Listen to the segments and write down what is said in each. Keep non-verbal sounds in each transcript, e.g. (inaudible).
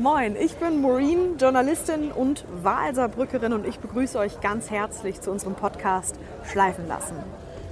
Moin, ich bin Maureen, Journalistin und Wahlsaarbrückerin und ich begrüße euch ganz herzlich zu unserem Podcast Schleifen lassen.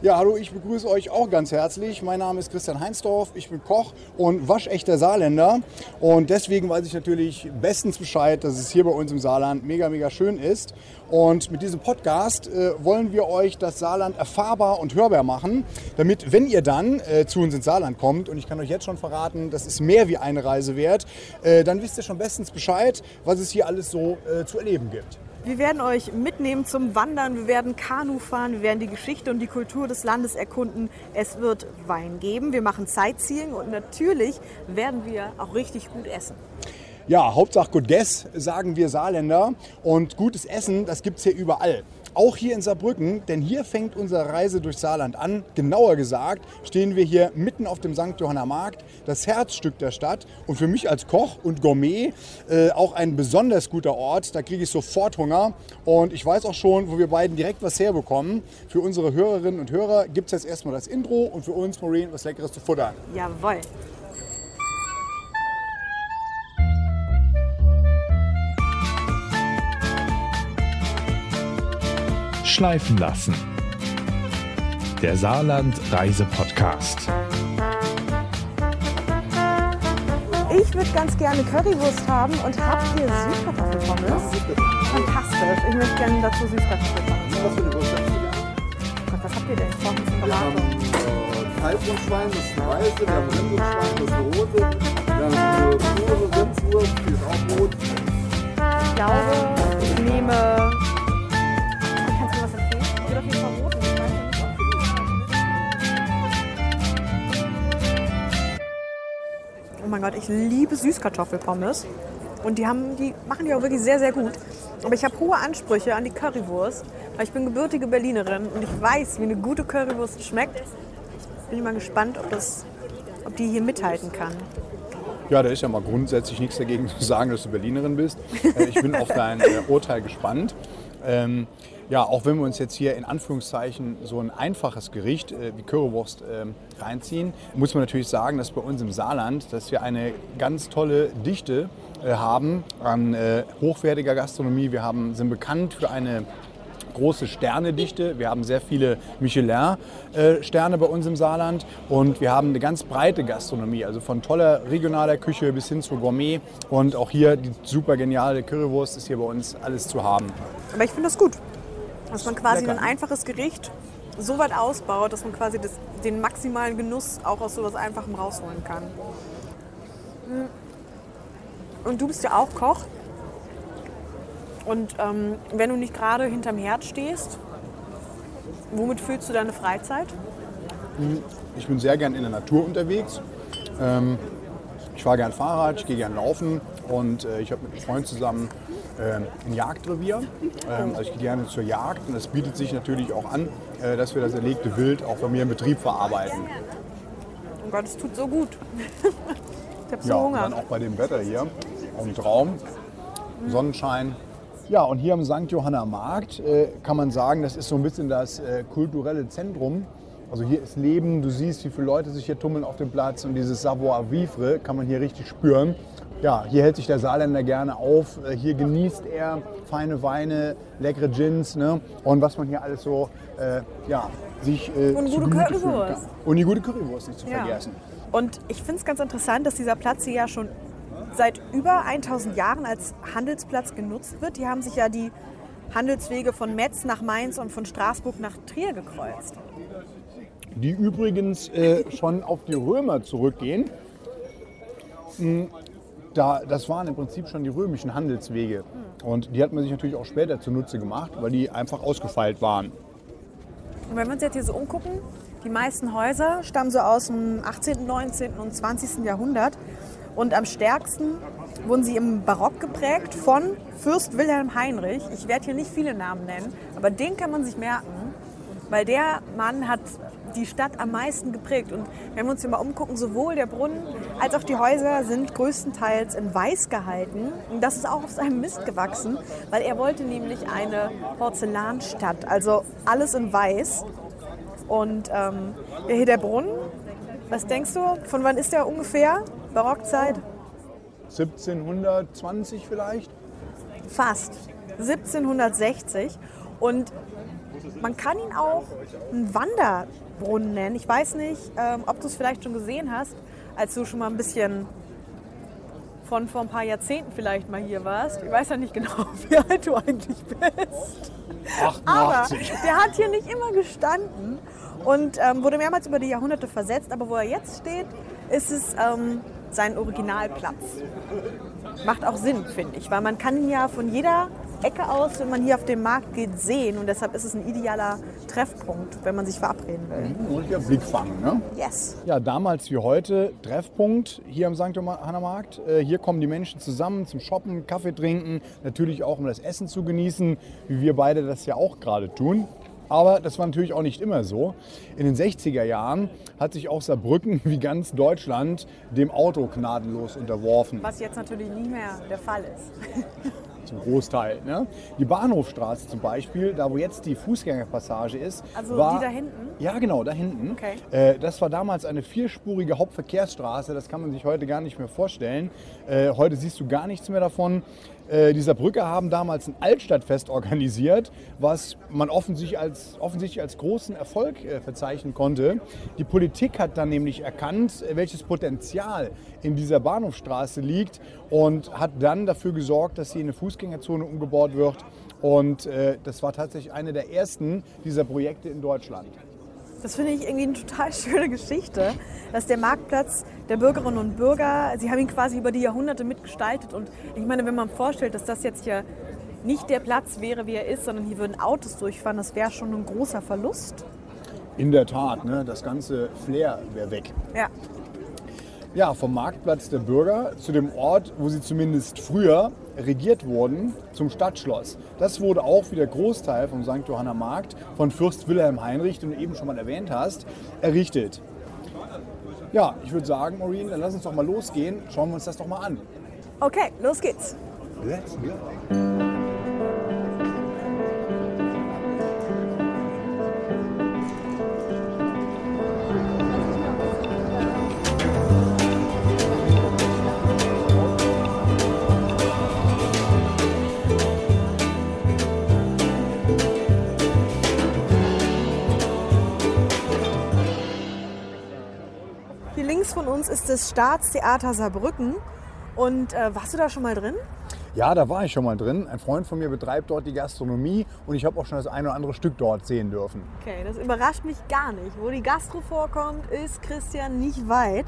Ja, hallo, ich begrüße euch auch ganz herzlich. Mein Name ist Christian Heinsdorf, ich bin Koch und waschechter Saarländer. Und deswegen weiß ich natürlich bestens Bescheid, dass es hier bei uns im Saarland mega, mega schön ist. Und mit diesem Podcast äh, wollen wir euch das Saarland erfahrbar und hörbar machen, damit, wenn ihr dann äh, zu uns ins Saarland kommt, und ich kann euch jetzt schon verraten, das ist mehr wie eine Reise wert, äh, dann wisst ihr schon bestens Bescheid, was es hier alles so äh, zu erleben gibt. Wir werden euch mitnehmen zum Wandern, wir werden Kanu fahren, wir werden die Geschichte und die Kultur des Landes erkunden. Es wird Wein geben, wir machen Sightseeing und natürlich werden wir auch richtig gut essen. Ja, Hauptsache gut Guess, sagen wir Saarländer. Und gutes Essen, das gibt es hier überall. Auch hier in Saarbrücken, denn hier fängt unsere Reise durch Saarland an. Genauer gesagt stehen wir hier mitten auf dem St. Johanna Markt, das Herzstück der Stadt. Und für mich als Koch und Gourmet äh, auch ein besonders guter Ort. Da kriege ich sofort Hunger. Und ich weiß auch schon, wo wir beiden direkt was herbekommen. Für unsere Hörerinnen und Hörer gibt es jetzt erstmal das Intro und für uns, Maureen, was Leckeres zu futtern. Jawohl. Schleifen lassen. Der Saarland-Reise-Podcast. Ich würde ganz gerne Currywurst haben und habe hier Süßkartoffelpommes. Fantastisch. Ich möchte gerne dazu Süßkartoffelpommes. Was für eine Wurst hast du gerne? Gott, was habt ihr denn? Vorhin zum Wir haben Beratung. äh, Kalbwurstschwein, das ist eine weiße, wir haben Rindwurstschwein, das ist eine rote, wir haben eine pure Rindswurst, die ist auch rot. Ich glaube, ich nehme. Gott, ich liebe Süßkartoffelpommes. Und die, haben, die machen die auch wirklich sehr, sehr gut. Aber ich habe hohe Ansprüche an die Currywurst, weil ich bin gebürtige Berlinerin und ich weiß, wie eine gute Currywurst schmeckt. Bin ich mal gespannt, ob, das, ob die hier mithalten kann. Ja, da ist ja mal grundsätzlich nichts dagegen zu sagen, dass du Berlinerin bist. Äh, Ich bin auf dein äh, Urteil gespannt. Ähm, ja, auch wenn wir uns jetzt hier in Anführungszeichen so ein einfaches Gericht äh, wie Currywurst ähm, reinziehen, muss man natürlich sagen, dass bei uns im Saarland, dass wir eine ganz tolle Dichte äh, haben an äh, hochwertiger Gastronomie. Wir haben, sind bekannt für eine große Sternedichte. Wir haben sehr viele Michelin-Sterne bei uns im Saarland und wir haben eine ganz breite Gastronomie, also von toller regionaler Küche bis hin zu Gourmet. Und auch hier die super geniale Currywurst ist hier bei uns alles zu haben. Aber ich finde das gut, dass man quasi Lecker. ein einfaches Gericht so weit ausbaut, dass man quasi das, den maximalen Genuss auch aus sowas Einfachem rausholen kann. Mm. Und du bist ja auch Koch. Und ähm, wenn du nicht gerade hinterm Herd stehst, womit füllst du deine Freizeit? Ich bin sehr gern in der Natur unterwegs. Ähm, ich fahre gern Fahrrad, ich gehe gern laufen und äh, ich habe mit einem Freund zusammen ein Jagdrevier. Ähm, also ich gehe gerne zur Jagd und es bietet sich natürlich auch an, äh, dass wir das erlegte Wild auch bei mir im Betrieb verarbeiten. Oh Gott, es tut so gut. ich habe so Ja, und Hunger. dann auch bei dem Wetter hier. Ein Traum. Sonnenschein. Ja, und hier am St. Johanna Markt äh, kann man sagen, das ist so ein bisschen das äh, kulturelle Zentrum. Also hier ist Leben, du siehst, wie viele Leute sich hier tummeln auf dem Platz und dieses Savoir-vivre kann man hier richtig spüren. Ja, hier hält sich der Saarländer gerne auf, äh, hier genießt er feine Weine, leckere Gins ne? und was man hier alles so äh, ja, sich äh, Und gute Currywurst. Und die gute Currywurst nicht zu Ja. vergessen. Und ich finde es ganz interessant, dass dieser Platz hier ja schon seit über 1000 Jahren als Handelsplatz genutzt wird. Die haben sich ja die Handelswege von Metz nach Mainz und von Straßburg nach Trier gekreuzt. die übrigens äh, schon auf die Römer zurückgehen. Mm, Da, das waren im Prinzip schon die römischen Handelswege. Und die hat man sich natürlich auch später zunutze gemacht, weil die einfach ausgefeilt waren. Und wenn wir uns jetzt hier so umgucken, die meisten Häuser stammen so aus dem 18., 19. und 20. Jahrhundert. Und am stärksten wurden sie im Barock geprägt von Fürst Wilhelm Heinrich. Ich werde hier nicht viele Namen nennen, aber den kann man sich merken, weil der Mann hat die Stadt am meisten geprägt. Und wenn wir uns hier mal umgucken, sowohl der Brunnen als auch die Häuser sind größtenteils in Weiß gehalten. Und das ist auch auf seinem Mist gewachsen, weil er wollte nämlich eine Porzellanstadt, also alles in Weiß. Und ähm, hier der Brunnen, was denkst du, von wann ist der ungefähr? Barockzeit? 1720 vielleicht. Fast. 1760. Und man kann ihn auch einen Wanderbrunnen nennen. Ich weiß nicht, ähm, ob du es vielleicht schon gesehen hast, als du schon mal ein bisschen von vor ein paar Jahrzehnten vielleicht mal hier warst. Ich weiß ja nicht genau, (laughs) wie alt du eigentlich bist. Aber 88. der hat hier nicht immer gestanden und ähm, wurde mehrmals über die Jahrhunderte versetzt. Aber wo er jetzt steht, ist es ähm, sein Originalplatz. Macht auch Sinn, finde ich, weil man kann ihn ja von jeder Ecke aus, wenn man hier auf den Markt geht, sehen. Und deshalb ist es ein idealer Treffpunkt, wenn man sich verabreden will. Und der Blickfang, ne? Yes. Ja, damals wie heute Treffpunkt hier am St. Johanna Markt. Äh, Hier kommen die Menschen zusammen zum Shoppen, Kaffee trinken, natürlich auch um das Essen zu genießen, wie wir beide das ja auch gerade tun. Aber das war natürlich auch nicht immer so. In den 60er Jahren hat sich auch Saarbrücken (laughs) wie ganz Deutschland dem Auto gnadenlos unterworfen. Was jetzt natürlich nie mehr der Fall ist. (laughs) zum Großteil. Ne? Die Bahnhofstraße zum Beispiel, da wo jetzt die Fußgängerpassage ist. Also war, die da hinten? Ja, genau, da hinten. Okay. Äh, das war damals eine vierspurige Hauptverkehrsstraße, das kann man sich heute gar nicht mehr vorstellen. Äh, heute siehst du gar nichts mehr davon. Äh, dieser Brücke haben damals ein Altstadtfest organisiert, was man offensichtlich als, offensichtlich als großen Erfolg äh, verzeichnen konnte. Die Politik hat dann nämlich erkannt, welches Potenzial in dieser Bahnhofstraße liegt und hat dann dafür gesorgt, dass sie in eine Fußgängerzone umgebaut wird. Und äh, das war tatsächlich eine der ersten dieser Projekte in Deutschland. Das finde ich irgendwie eine total (laughs) schöne Geschichte, dass der Marktplatz der Bürgerinnen und Bürger, sie haben ihn quasi über die Jahrhunderte mitgestaltet. Und ich meine, wenn man vorstellt, dass das jetzt hier nicht der Platz wäre, wie er ist, sondern hier würden Autos durchfahren, das wäre schon ein großer Verlust. In der Tat, ne, das ganze Flair wäre weg. Ja. Ja, vom Marktplatz der Bürger zu dem Ort, wo sie zumindest früher regiert wurden, zum Stadtschloss. Das wurde auch wie der Großteil vom St. Johanna Markt von Fürst Wilhelm Heinrich, den du eben schon mal erwähnt hast, errichtet. Ja, ich würde sagen, Maureen, dann lass uns doch mal losgehen. Schauen wir uns das doch mal an. Okay, los geht's. Let's go. Das Staatstheater Saarbrücken. Und äh, warst du da schon mal drin? Ja, da war ich schon mal drin. Ein Freund von mir betreibt dort die Gastronomie und ich habe auch schon das eine oder andere Stück dort sehen dürfen. Okay, das überrascht mich gar nicht. Wo die Gastro vorkommt, ist Christian nicht weit.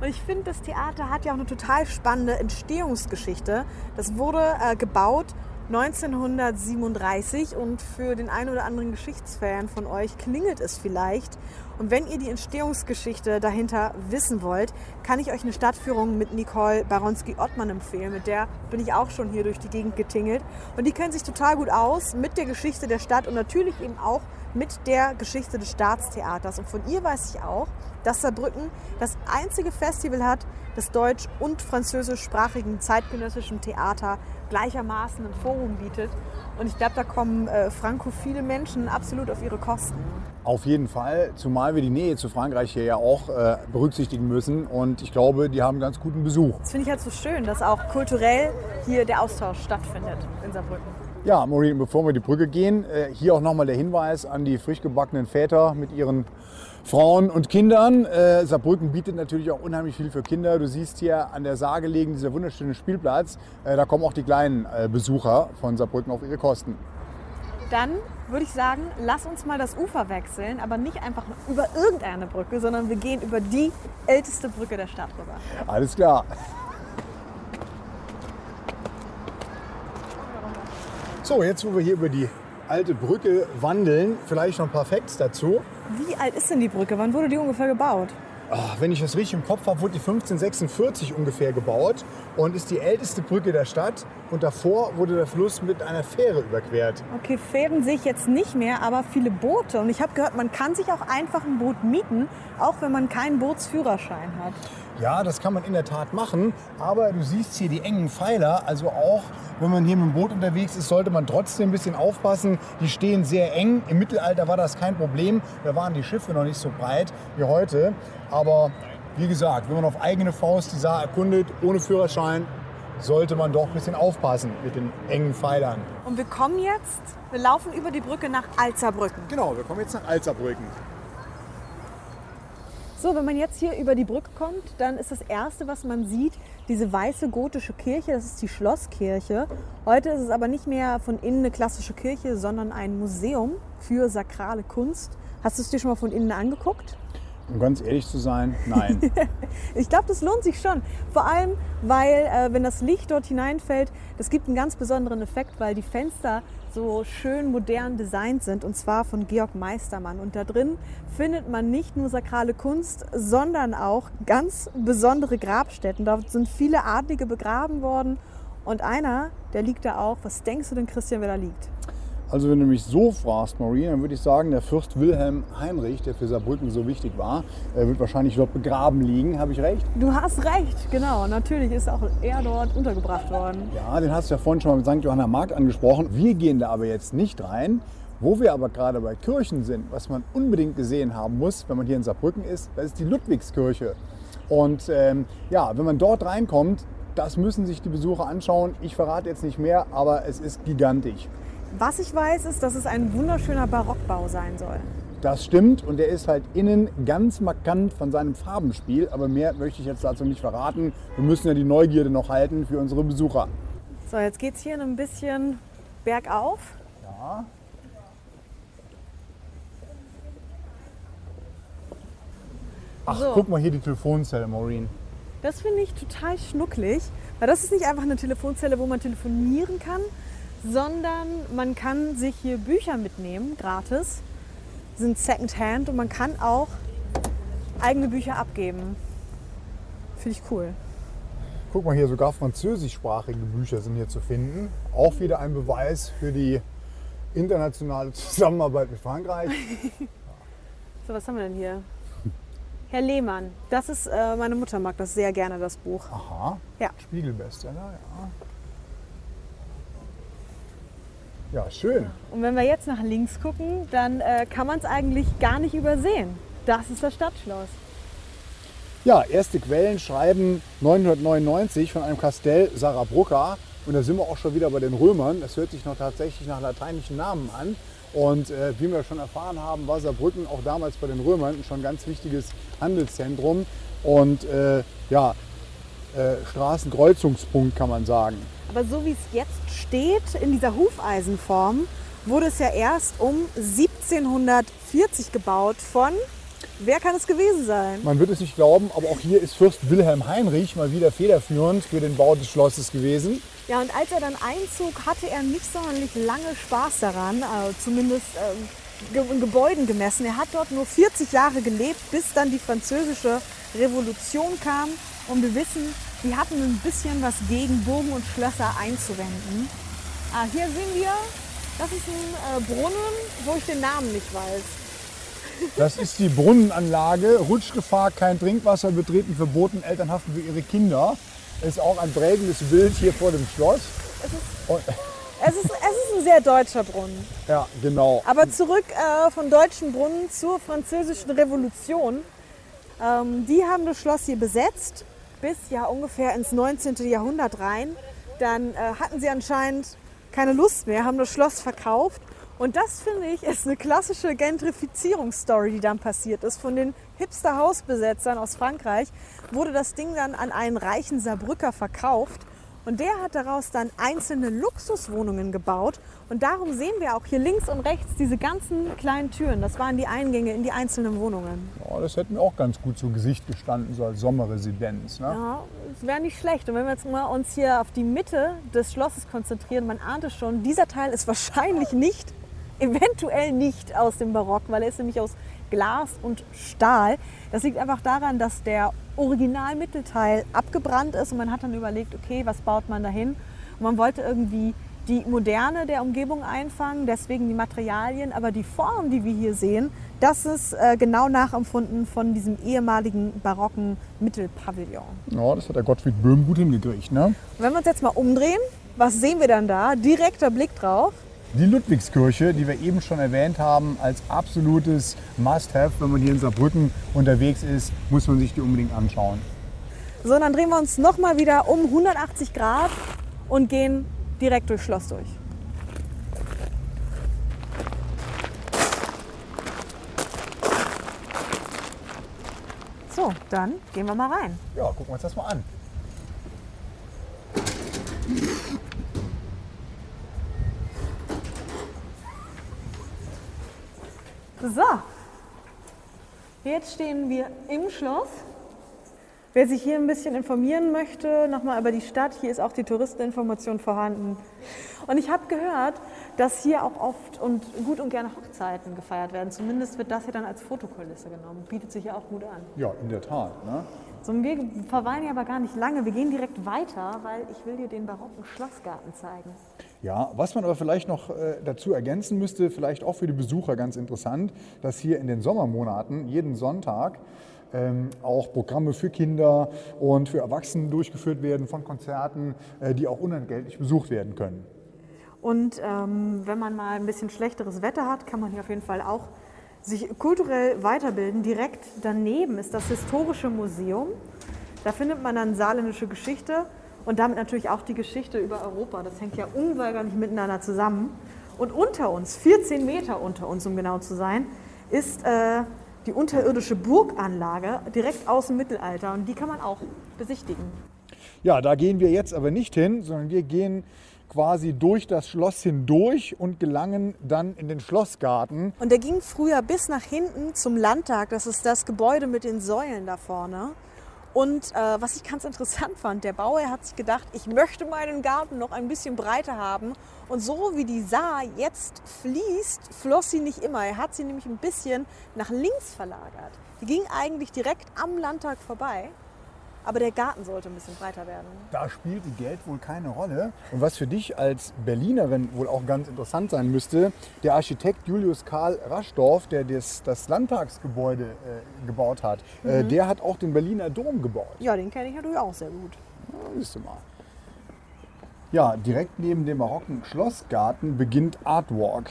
Und ich finde, das Theater hat ja auch eine total spannende Entstehungsgeschichte. Das wurde äh, gebaut 1937 und für den einen oder anderen Geschichtsfan von euch klingelt es vielleicht. Und wenn ihr die Entstehungsgeschichte dahinter wissen wollt, kann ich euch eine Stadtführung mit Nicole Baronski-Ottmann empfehlen. Mit der bin ich auch schon hier durch die Gegend getingelt. Und die kennt sich total gut aus mit der Geschichte der Stadt und natürlich eben auch mit der Geschichte des Staatstheaters. Und von ihr weiß ich auch, dass Saarbrücken das einzige Festival hat, das deutsch- und französischsprachigen zeitgenössischen Theater gleichermaßen ein Forum bietet. Und ich glaube, da kommen äh, frankophile Menschen absolut auf ihre Kosten. Auf jeden Fall, zumal wir die Nähe zu Frankreich hier ja auch äh, berücksichtigen müssen. Und ich glaube, die haben ganz guten Besuch. Das finde ich halt so schön, dass auch kulturell hier der Austausch stattfindet in Saarbrücken. Ja, Maureen, bevor wir die Brücke gehen, äh, hier auch nochmal der Hinweis an die frisch gebackenen Väter mit ihren Frauen und Kindern. Äh, Saarbrücken bietet natürlich auch unheimlich viel für Kinder. Du siehst hier an der Saar gelegen dieser wunderschöne Spielplatz. Äh, da kommen auch die kleinen Besucher von Saarbrücken auf ihre Kosten. Dann würde ich sagen, lass uns mal das Ufer wechseln, aber nicht einfach über irgendeine Brücke, sondern wir gehen über die älteste Brücke der Stadt rüber. Alles klar. So, jetzt wo wir hier über die alte Brücke wandeln, vielleicht noch ein paar Facts dazu. Wie alt ist denn die Brücke? Wann wurde die ungefähr gebaut? Ah, Wenn ich das richtig im Kopf habe, wurde die 1546 ungefähr gebaut und ist die älteste Brücke der Stadt. Und davor wurde der Fluss mit einer Fähre überquert. Okay, Fähren sehe ich jetzt nicht mehr, aber viele Boote. Und ich habe gehört, man kann sich auch einfach ein Boot mieten, auch wenn man keinen Bootsführerschein hat. Ja, das kann man in der Tat machen, aber du siehst hier die engen Pfeiler. Also auch wenn man hier mit dem Boot unterwegs ist, sollte man trotzdem ein bisschen aufpassen. Die stehen sehr eng. Im Mittelalter war das kein Problem. Da waren die Schiffe noch nicht so breit wie heute. Aber wie gesagt, wenn man auf eigene Faust die Saar erkundet, ohne Führerschein, sollte man doch ein bisschen aufpassen mit den engen Pfeilern. Und wir kommen jetzt, wir laufen über die Brücke nach Alzerbrücken. Genau, wir kommen jetzt nach Alzerbrücken. So, wenn man jetzt hier über die Brücke kommt, dann ist das Erste, was man sieht, diese weiße gotische Kirche. Das ist die Schlosskirche. Heute ist es aber nicht mehr von innen eine klassische Kirche, sondern ein Museum für sakrale Kunst. Hast du es dir schon mal von innen angeguckt? Um ganz ehrlich zu sein, nein. (laughs) Ich glaube, das lohnt sich schon. Vor allem, weil, äh, wenn das Licht dort hineinfällt, das gibt einen ganz besonderen Effekt, weil die Fenster so schön modern designt sind und zwar von Georg Meistermann. Und da drin findet man nicht nur sakrale Kunst, sondern auch ganz besondere Grabstätten. Da sind viele Adlige begraben worden und einer, der liegt da auch. Was denkst du denn, Christian, wer da liegt? Also wenn du mich so fragst, Maureen, dann würde ich sagen, der Fürst Wilhelm Heinrich, der für Saarbrücken so wichtig war, wird wahrscheinlich dort begraben liegen. Habe ich recht? Du hast recht, genau. Natürlich ist auch er dort untergebracht worden. Ja, den hast du ja vorhin schon mal mit St. Johanna Markt angesprochen. Wir gehen da aber jetzt nicht rein. Wo wir aber gerade bei Kirchen sind, was man unbedingt gesehen haben muss, wenn man hier in Saarbrücken ist, das ist die Ludwigskirche. Und ähm, ja, wenn man dort reinkommt, das müssen sich die Besucher anschauen. Ich verrate jetzt nicht mehr, aber es ist gigantisch. Was ich weiß, ist, dass es ein wunderschöner Barockbau sein soll. Das stimmt und der ist halt innen ganz markant von seinem Farbenspiel, aber mehr möchte ich jetzt dazu nicht verraten. Wir müssen ja die Neugierde noch halten für unsere Besucher. So, jetzt geht es hier ein bisschen bergauf. Ja. Ach, So. guck mal hier die Telefonzelle, Maureen. Das finde ich total schnucklig, weil das ist nicht einfach eine Telefonzelle, wo man telefonieren kann, sondern man kann sich hier Bücher mitnehmen, gratis, sind Secondhand und man kann auch eigene Bücher abgeben. Finde ich cool. Guck mal hier, sogar französischsprachige Bücher sind hier zu finden. Auch wieder ein Beweis für die internationale Zusammenarbeit mit Frankreich. (laughs) So, was haben wir denn hier? (laughs) Herr Lehmann, das ist, äh, meine Mutter mag das sehr gerne, das Buch. Aha, Ja. Spiegelbestseller, ja. Ja, schön. Und wenn wir jetzt nach links gucken, dann äh, kann man es eigentlich gar nicht übersehen. Das ist das Stadtschloss. Ja, erste Quellen schreiben 999 von einem Kastell Sarabrucca. Und da sind wir auch schon wieder bei den Römern. Das hört sich noch tatsächlich nach lateinischen Namen an. Und äh, wie wir schon erfahren haben, war Saarbrücken auch damals bei den Römern schon ein ganz wichtiges Handelszentrum und äh, ja, äh, Straßenkreuzungspunkt kann man sagen. Aber so wie es jetzt steht, in dieser Hufeisenform, wurde es ja erst um 1740 gebaut von, wer kann es gewesen sein? Man wird es nicht glauben, aber auch hier ist Fürst Wilhelm Heinrich mal wieder federführend für den Bau des Schlosses gewesen. Ja, und als er dann einzog, hatte er nicht sonderlich lange Spaß daran, also zumindest ähm, in Gebäuden gemessen. Er hat dort nur 40 Jahre gelebt, bis dann die französische Revolution kam. Und wir wissen, die hatten ein bisschen was gegen Burgen und Schlösser einzuwenden. Ah, hier sehen wir, das ist ein äh, Brunnen, wo ich den Namen nicht weiß. Das ist die Brunnenanlage. Rutschgefahr, kein Trinkwasser, betreten verboten, Eltern haften für ihre Kinder. Ist auch ein prägendes Bild hier vor dem Schloss. Und, Es ist, es ist ein sehr deutscher Brunnen. ja, genau. Aber zurück äh, von deutschen Brunnen zur französischen Revolution. Ähm, die haben das Schloss hier besetzt bis ja ungefähr ins 19. Jahrhundert rein. Dann äh, hatten sie anscheinend keine Lust mehr, haben das Schloss verkauft. Und das finde ich ist eine klassische Gentrifizierungsstory, die dann passiert ist. Von den Hipster-Hausbesetzern aus Frankreich wurde das Ding dann an einen reichen Saarbrücker verkauft. Und der hat daraus dann einzelne Luxuswohnungen gebaut. Und darum sehen wir auch hier links und rechts diese ganzen kleinen Türen. Das waren die Eingänge in die einzelnen Wohnungen. Ja, das hätte mir auch ganz gut zu Gesicht gestanden, so als Sommerresidenz. Ne? Ja, das wäre nicht schlecht. Und wenn wir jetzt mal uns hier auf die Mitte des Schlosses konzentrieren, man ahnt es schon, dieser Teil ist wahrscheinlich nicht, eventuell nicht aus dem Barock, weil er ist nämlich aus Glas und Stahl. Das liegt einfach daran, dass der Originalmittelteil abgebrannt ist und man hat dann überlegt, okay, was baut man dahin? Und man wollte irgendwie die Moderne der Umgebung einfangen, deswegen die Materialien, aber die Form, die wir hier sehen, das ist äh, genau nachempfunden von diesem ehemaligen barocken Mittelpavillon. Ja, das hat der Gottfried Böhm gut hingekriegt. Ne? Wenn wir uns jetzt mal umdrehen, was sehen wir dann da? Direkter Blick drauf. Die Ludwigskirche, die wir eben schon erwähnt haben, als absolutes Must-Have, wenn man hier in Saarbrücken unterwegs ist, muss man sich die unbedingt anschauen. So, dann drehen wir uns nochmal wieder um 180 Grad und gehen direkt durchs Schloss durch. So, dann gehen wir mal rein. Ja, gucken wir uns das mal an. So, jetzt stehen wir im Schloss. Wer sich hier ein bisschen informieren möchte, nochmal über die Stadt, hier ist auch die Touristeninformation vorhanden. Und ich habe gehört, dass hier auch oft und gut und gerne Hochzeiten gefeiert werden. Zumindest wird das hier dann als Fotokulisse genommen. Bietet sich ja auch gut an. Ja, in der Tat. Ne? So, wir verweilen hier aber gar nicht lange. Wir gehen direkt weiter, weil ich will dir den barocken Schlossgarten zeigen. Ja, was man aber vielleicht noch äh, dazu ergänzen müsste, vielleicht auch für die Besucher ganz interessant, dass hier in den Sommermonaten jeden Sonntag ähm, auch Programme für Kinder und für Erwachsene durchgeführt werden von Konzerten, äh, die auch unentgeltlich besucht werden können. Und ähm, wenn man mal ein bisschen schlechteres Wetter hat, kann man hier auf jeden Fall auch sich kulturell weiterbilden. Direkt daneben ist das Historische Museum. Da findet man dann saarländische Geschichte und damit natürlich auch die Geschichte über Europa. Das hängt ja unweigerlich miteinander zusammen. Und unter uns, 14 Meter unter uns, um genau zu sein, ist äh, die unterirdische Burganlage direkt aus dem Mittelalter und die kann man auch besichtigen. Ja, da gehen wir jetzt aber nicht hin, sondern wir gehen quasi durch das Schloss hindurch und gelangen dann in den Schlossgarten. Und der ging früher bis nach hinten zum Landtag. Das ist das Gebäude mit den Säulen da vorne. Und äh, was ich ganz interessant fand, der Bauer hat sich gedacht, ich möchte meinen Garten noch ein bisschen breiter haben. Und so wie die Saar jetzt fließt, floss sie nicht immer. Er hat sie nämlich ein bisschen nach links verlagert. Die ging eigentlich direkt am Landtag vorbei. Aber der Garten sollte ein bisschen breiter werden. Da spielte Geld wohl keine Rolle. Und was für dich als Berlinerin wohl auch ganz interessant sein müsste, der Architekt Julius Karl Raschdorf, der das, das Landtagsgebäude äh, gebaut hat, äh, der hat auch den Berliner Dom gebaut. Ja, den kenne ich natürlich auch sehr gut. Ja, siehst du mal. Ja, direkt neben dem barocken Schlossgarten beginnt Artwalk.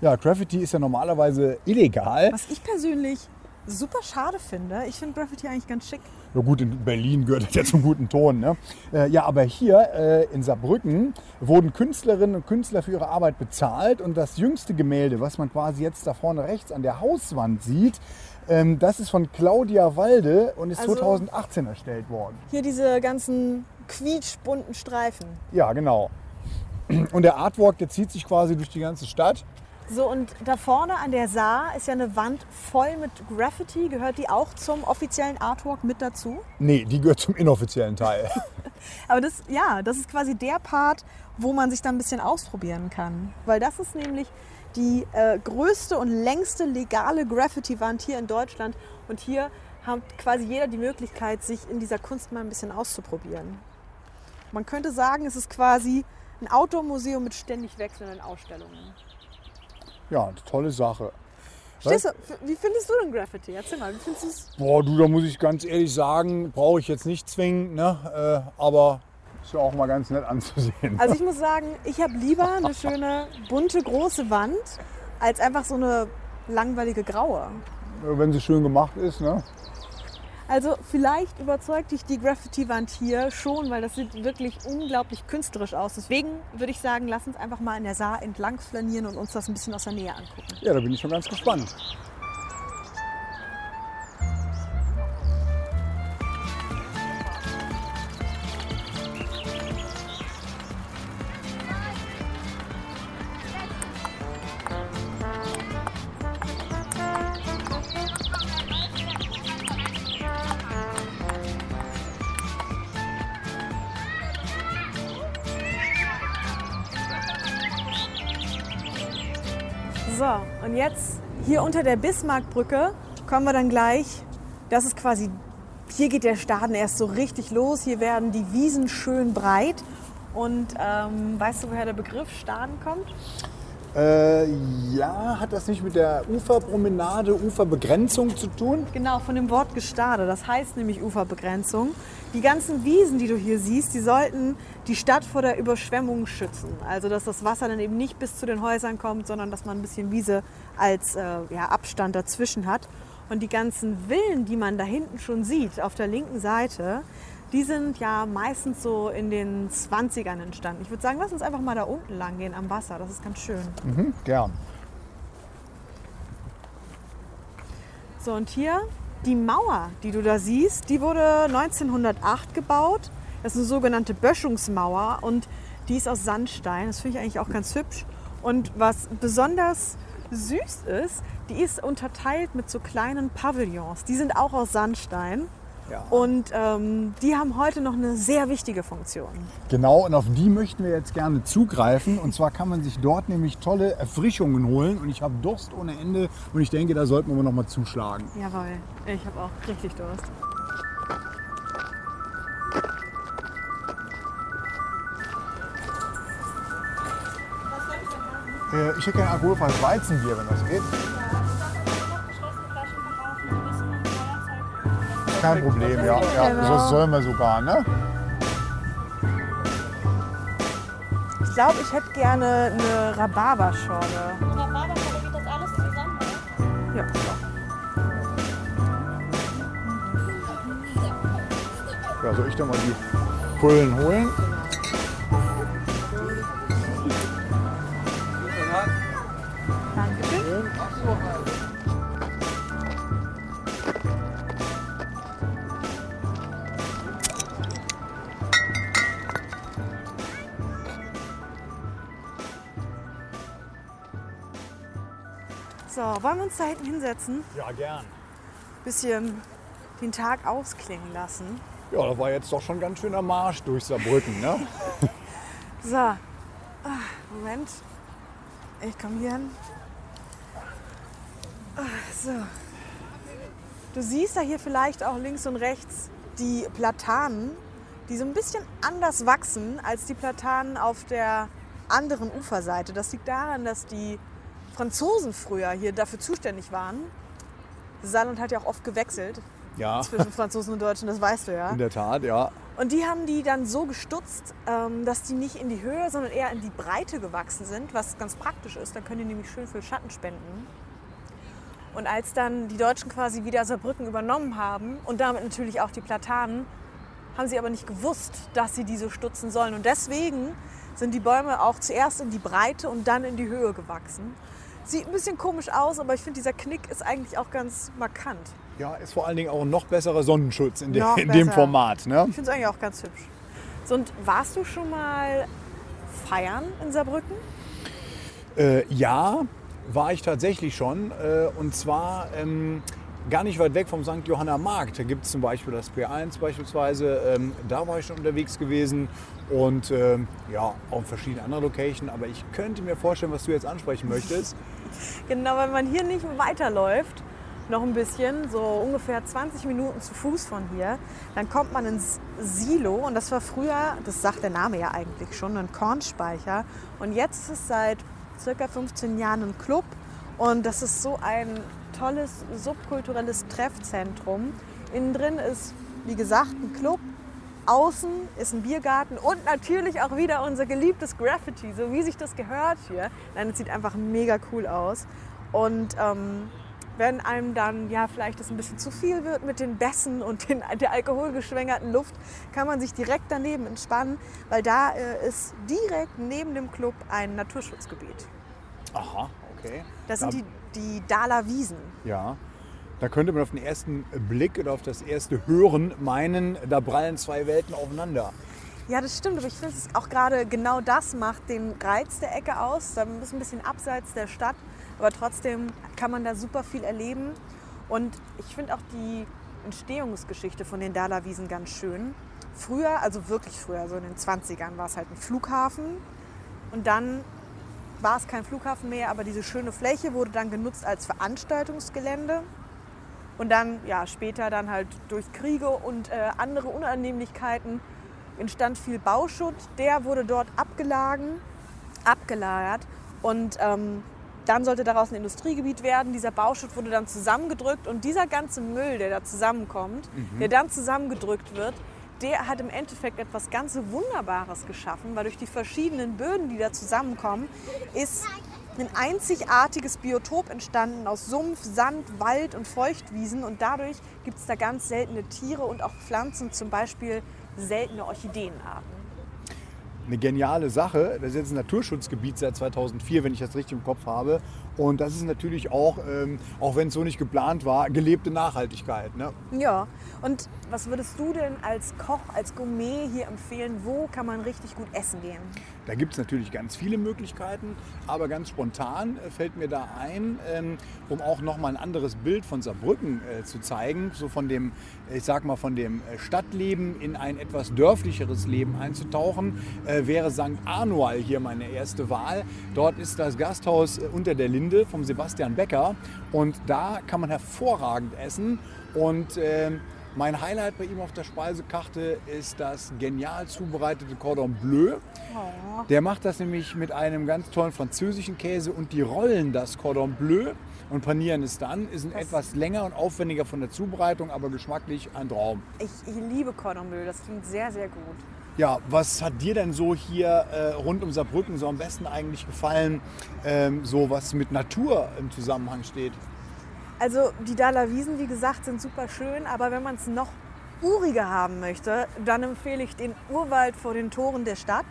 Ja, Graffiti ist ja normalerweise illegal. Was ich persönlich super schade finde. Ich finde Graffiti eigentlich ganz schick. Ja gut, in Berlin gehört das ja zum guten Ton. Ne? Äh, ja, aber hier äh, in Saarbrücken wurden Künstlerinnen und Künstler für ihre Arbeit bezahlt. Und das jüngste Gemälde, was man quasi jetzt da vorne rechts an der Hauswand sieht, ähm, das ist von Claudia Walde und ist Also- 2018 erstellt worden. Hier diese ganzen quietschbunten Streifen. Ja, genau. Und der Artwalk, der zieht sich quasi durch die ganze Stadt. So, und da vorne an der Saar ist ja eine Wand voll mit Graffiti. Gehört die auch zum offiziellen Artwork mit dazu? Nee, die gehört zum inoffiziellen Teil. (laughs) Aber das, ja, das ist quasi der Part, wo man sich dann ein bisschen ausprobieren kann. Weil das ist nämlich die äh, größte und längste legale Graffiti-Wand hier in Deutschland. Und hier hat quasi jeder die Möglichkeit, sich in dieser Kunst mal ein bisschen auszuprobieren. Man könnte sagen, es ist quasi ein Outdoor-Museum mit ständig wechselnden Ausstellungen. Ja, eine tolle Sache. Stehst du, wie findest du denn Graffiti? Erzähl mal, wie findest du es? Boah, du, da muss ich ganz ehrlich sagen, brauche ich jetzt nicht zwingend, ne? Äh, aber ist ja auch mal ganz nett anzusehen. Also ich muss sagen, ich habe lieber eine (laughs) schöne, bunte, große Wand, als einfach so eine langweilige graue. Wenn sie schön gemacht ist, ne? Also vielleicht überzeugt dich die Graffiti-Wand hier schon, weil das sieht wirklich unglaublich künstlerisch aus. Deswegen würde ich sagen, lass uns einfach mal in der Saar entlang flanieren und uns das ein bisschen aus der Nähe angucken. Ja, da bin ich schon ganz gespannt. Unter der Bismarckbrücke kommen wir dann gleich. Das ist quasi, hier geht der Staden erst so richtig los. Hier werden die Wiesen schön breit. Und ähm, weißt du, woher der Begriff Staden kommt? Äh, ja, hat das nicht mit der Uferpromenade, Uferbegrenzung zu tun? Genau, von dem Wort Gestade. Das heißt nämlich Uferbegrenzung. Die ganzen Wiesen, die du hier siehst, die sollten die Stadt vor der Überschwemmung schützen. Also, dass das Wasser dann eben nicht bis zu den Häusern kommt, sondern dass man ein bisschen Wiese als äh, ja, Abstand dazwischen hat. Und die ganzen Villen, die man da hinten schon sieht, auf der linken Seite, die sind ja meistens so in den 20ern entstanden. Ich würde sagen, lass uns einfach mal da unten lang gehen am Wasser. Das ist ganz schön. Mhm, gern. So, und hier die Mauer, die du da siehst, die wurde 1908 gebaut. Das ist eine sogenannte Böschungsmauer und die ist aus Sandstein. Das finde ich eigentlich auch ganz hübsch. Und was besonders süß ist, die ist unterteilt mit so kleinen Pavillons. Die sind auch aus Sandstein. Ja. Und ähm, die haben heute noch eine sehr wichtige Funktion. Genau, und auf die möchten wir jetzt gerne zugreifen. Und zwar kann man sich dort nämlich tolle Erfrischungen holen. Und ich habe Durst ohne Ende. Und ich denke, da sollten wir noch mal zuschlagen. Jawohl, ich habe auch richtig Durst. Äh, ich hätte gerne alkoholfreies Weizenbier, wenn das geht. Kein Problem, ja. ja Genau. Das sollen wir sogar, ne? Ich glaube, ich hätte gerne eine Rhabarberschorle. Rhabarberschale geht das alles zusammen, oder? Ja. Ja, soll ich dann mal die Pullen holen? So, wollen wir uns da hinten hinsetzen? Ja, gern. Bisschen den Tag ausklingen lassen. Ja, das war jetzt doch schon ein ganz schöner Marsch durch Saarbrücken, ne? (laughs) So, ah, Moment. Ich komme hier hin. Ah, So. Du siehst da hier vielleicht auch links und rechts die Platanen, die so ein bisschen anders wachsen als die Platanen auf der anderen Uferseite. Das liegt daran, dass die Franzosen früher hier dafür zuständig waren. Saarland hat ja auch oft gewechselt Ja, zwischen Franzosen und Deutschen, das weißt du ja. in der Tat, ja. Und die haben die dann so gestutzt, ähm, dass die nicht in die Höhe, sondern eher in die Breite gewachsen sind, was ganz praktisch ist. Dann können die nämlich schön viel Schatten spenden. Und als dann die Deutschen quasi wieder Saarbrücken übernommen haben und damit natürlich auch die Platanen, haben sie aber nicht gewusst, dass sie die so stutzen sollen. Und deswegen sind die Bäume auch zuerst in die Breite und dann in die Höhe gewachsen. Sieht ein bisschen komisch aus, aber ich finde, dieser Knick ist eigentlich auch ganz markant. Ja, ist vor allen Dingen auch ein noch besserer Sonnenschutz in, de in dem. Format, ne? Ich finde es eigentlich auch ganz hübsch. So, und warst du schon mal feiern in Saarbrücken? Äh, ja, war ich tatsächlich schon. Äh, und zwar ähm, gar nicht weit weg vom St. Johanna Markt. Da gibt es zum Beispiel das P1 beispielsweise. Ähm, da war ich schon unterwegs gewesen. Und ähm, ja, auch in verschiedenen anderen Locations. Aber ich könnte mir vorstellen, was du jetzt ansprechen möchtest. (laughs) Genau, wenn man hier nicht weiterläuft, noch ein bisschen, so ungefähr 20 Minuten zu Fuß von hier, dann kommt man ins Silo und das war früher, das sagt der Name ja eigentlich schon, ein Kornspeicher. Und jetzt ist es seit circa 15 Jahren ein Club und das ist so ein tolles subkulturelles Treffzentrum. Innen drin ist, wie gesagt, ein Club. Außen ist ein Biergarten und natürlich auch wieder unser geliebtes Graffiti, so wie sich das gehört hier. Nein, es sieht einfach mega cool aus. Und ähm, wenn einem dann ja vielleicht das ein bisschen zu viel wird mit den Bässen und den, (laughs) der alkoholgeschwängerten Luft, kann man sich direkt daneben entspannen, weil da äh, ist direkt neben dem Club ein Naturschutzgebiet. Aha, okay. Das sind die, die Dahler Wiesen. Ja. Da könnte man auf den ersten Blick oder auf das erste Hören meinen, da prallen zwei Welten aufeinander. Ja, das stimmt, aber ich finde es auch gerade genau das macht den Reiz der Ecke aus. Da ist ein bisschen abseits der Stadt, aber trotzdem kann man da super viel erleben. Und ich finde auch die Entstehungsgeschichte von den Dahler-Wiesen ganz schön. Früher, also wirklich früher, so in den 20ern, war es halt ein Flughafen. Und dann war es kein Flughafen mehr, aber diese schöne Fläche wurde dann genutzt als Veranstaltungsgelände. Und dann, ja, später dann halt durch Kriege und äh, andere Unannehmlichkeiten entstand viel Bauschutt. Der wurde dort abgelagen, abgelagert und ähm, dann sollte daraus ein Industriegebiet werden. Dieser Bauschutt wurde dann zusammengedrückt und dieser ganze Müll, der da zusammenkommt, der dann zusammengedrückt wird, der hat im Endeffekt etwas ganz Wunderbares geschaffen, weil durch die verschiedenen Böden, die da zusammenkommen, ist ein einzigartiges Biotop entstanden aus Sumpf, Sand, Wald und Feuchtwiesen und dadurch gibt es da ganz seltene Tiere und auch Pflanzen, zum Beispiel seltene Orchideenarten. Eine geniale Sache. Das ist jetzt ein Naturschutzgebiet seit 2004, wenn ich das richtig im Kopf habe. Und das ist natürlich auch, ähm, auch wenn es so nicht geplant war, gelebte Nachhaltigkeit. Ne? Ja, und was würdest du denn als Koch, als Gourmet hier empfehlen? Wo kann man richtig gut essen gehen? Da gibt es natürlich ganz viele Möglichkeiten, aber ganz spontan äh, fällt mir da ein, ähm, um auch nochmal ein anderes Bild von Saarbrücken äh, zu zeigen, so von dem, ich sag mal, von dem äh, Stadtleben in ein etwas dörflicheres Leben einzutauchen, äh, wäre St. Arnoal hier meine erste Wahl. Dort ist das Gasthaus äh, unter der Linde vom Sebastian Becker und da kann man hervorragend essen und ähm, mein Highlight bei ihm auf der Speisekarte ist das genial zubereitete Cordon Bleu. Der macht das nämlich mit einem ganz tollen französischen Käse und die rollen das Cordon Bleu und panieren es dann. Ist ein etwas länger und aufwendiger von der Zubereitung, aber geschmacklich ein Traum. Ich, ich liebe Cordon Bleu, das klingt sehr, sehr gut. Ja, was hat dir denn so hier äh, rund um Saarbrücken so am besten eigentlich gefallen, ähm, so was mit Natur im Zusammenhang steht? Also die Daler Wiesen, wie gesagt, sind super schön, aber wenn man es noch uriger haben möchte, dann empfehle ich den Urwald vor den Toren der Stadt.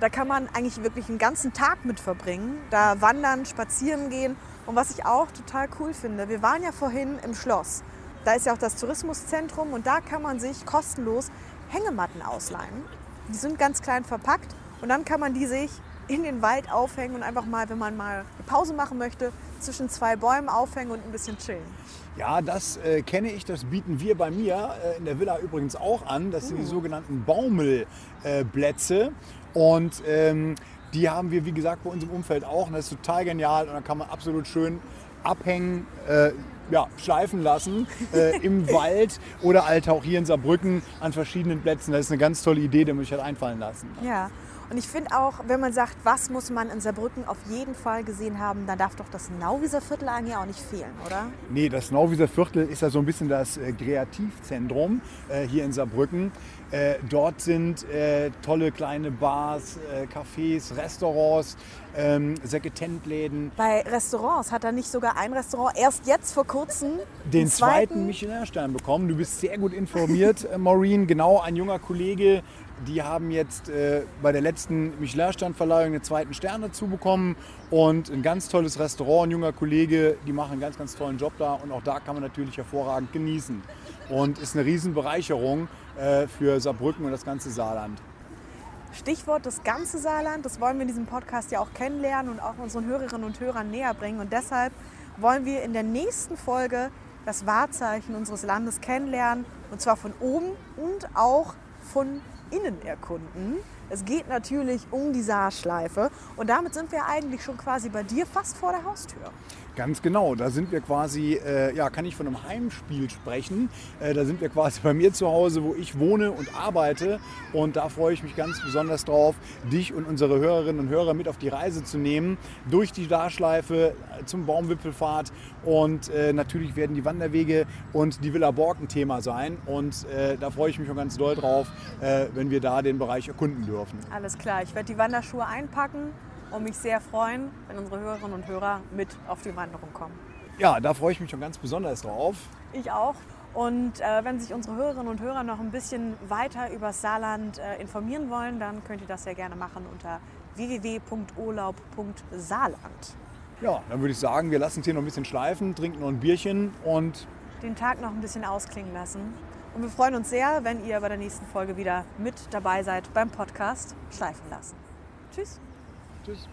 Da kann man eigentlich wirklich einen ganzen Tag mit verbringen. Da wandern, spazieren gehen. Und was ich auch total cool finde, wir waren ja vorhin im Schloss. Da ist ja auch das Tourismuszentrum und da kann man sich kostenlos Hängematten ausleihen. Die sind ganz klein verpackt und dann kann man die sich in den Wald aufhängen und einfach mal, wenn man mal eine Pause machen möchte, zwischen zwei Bäumen aufhängen und ein bisschen chillen. Ja, das äh, kenne ich, das bieten wir bei mir äh, in der Villa übrigens auch an. Das sind die sogenannten Baumelplätze. und ähm, die haben wir, wie gesagt, bei uns im Umfeld auch. Und das ist total genial. Und da kann man absolut schön abhängen, äh, ja, schleifen lassen äh, im (laughs) Wald oder halt auch hier in Saarbrücken an verschiedenen Plätzen. Das ist eine ganz tolle Idee, die man sich hat einfallen lassen. Ja. Und ich finde auch, wenn man sagt, was muss man in Saarbrücken auf jeden Fall gesehen haben, dann darf doch das Nauwieser Viertel eigentlich auch nicht fehlen, oder? Nee, das Nauwieser Viertel ist ja so ein bisschen das äh, Kreativzentrum äh, hier in Saarbrücken. Äh, dort sind äh, tolle kleine Bars, äh, Cafés, Restaurants, ähm, Sekretentläden. Bei Restaurants hat er nicht sogar ein Restaurant erst jetzt vor kurzem Den zweiten Michelin-Stern bekommen. Du bist sehr gut informiert, (laughs) Maureen. Genau, ein junger Kollege. Die haben jetzt äh, bei der letzten Michelin-Sternverleihung den zweiten Stern dazu bekommen. Und ein ganz tolles Restaurant, ein junger Kollege. Die machen einen ganz, ganz tollen Job da. Und auch da kann man natürlich hervorragend genießen. Und ist eine Riesenbereicherung äh, für Saarbrücken und das ganze Saarland. Stichwort das ganze Saarland, das wollen wir in diesem Podcast ja auch kennenlernen und auch unseren Hörerinnen und Hörern näher bringen. Und deshalb wollen wir in der nächsten Folge das Wahrzeichen unseres Landes kennenlernen. Und zwar von oben und auch von innen erkunden. Es geht natürlich um die Saarschleife. Und damit sind wir eigentlich schon quasi bei dir fast vor der Haustür. Ganz genau, da sind wir quasi, äh, ja, kann ich von einem Heimspiel sprechen. Äh, da sind wir quasi bei mir zu Hause, wo ich wohne und arbeite. Und da freue ich mich ganz besonders drauf, dich und unsere Hörerinnen und Hörer mit auf die Reise zu nehmen. Durch die Darschleife äh, zum Baumwipfelfahrt. Und äh, natürlich werden die Wanderwege und die Villa Borg ein Thema sein. Und äh, da freue ich mich schon ganz doll drauf, äh, wenn wir da den Bereich erkunden dürfen. Alles klar, ich werde die Wanderschuhe einpacken und mich sehr freuen, wenn unsere Hörerinnen und Hörer mit auf die Wanderung kommen. Ja, da freue ich mich schon ganz besonders drauf. Ich auch. Und äh, wenn sich unsere Hörerinnen und Hörer noch ein bisschen weiter über Saarland äh, informieren wollen, dann könnt ihr das sehr gerne machen unter www.urlaub.saarland. Ja, dann würde ich sagen, wir lassen es hier noch ein bisschen schleifen, trinken noch ein Bierchen und Den Tag noch ein bisschen ausklingen lassen. Und wir freuen uns sehr, wenn ihr bei der nächsten Folge wieder mit dabei seid beim Podcast Schleifen lassen. Tschüss. Tschüss.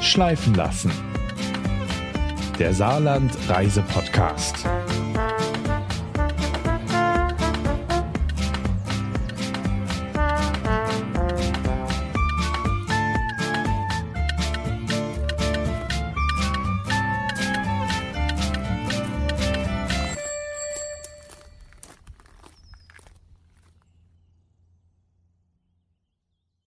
Schleifen lassen. Der Saarland Reise Podcast.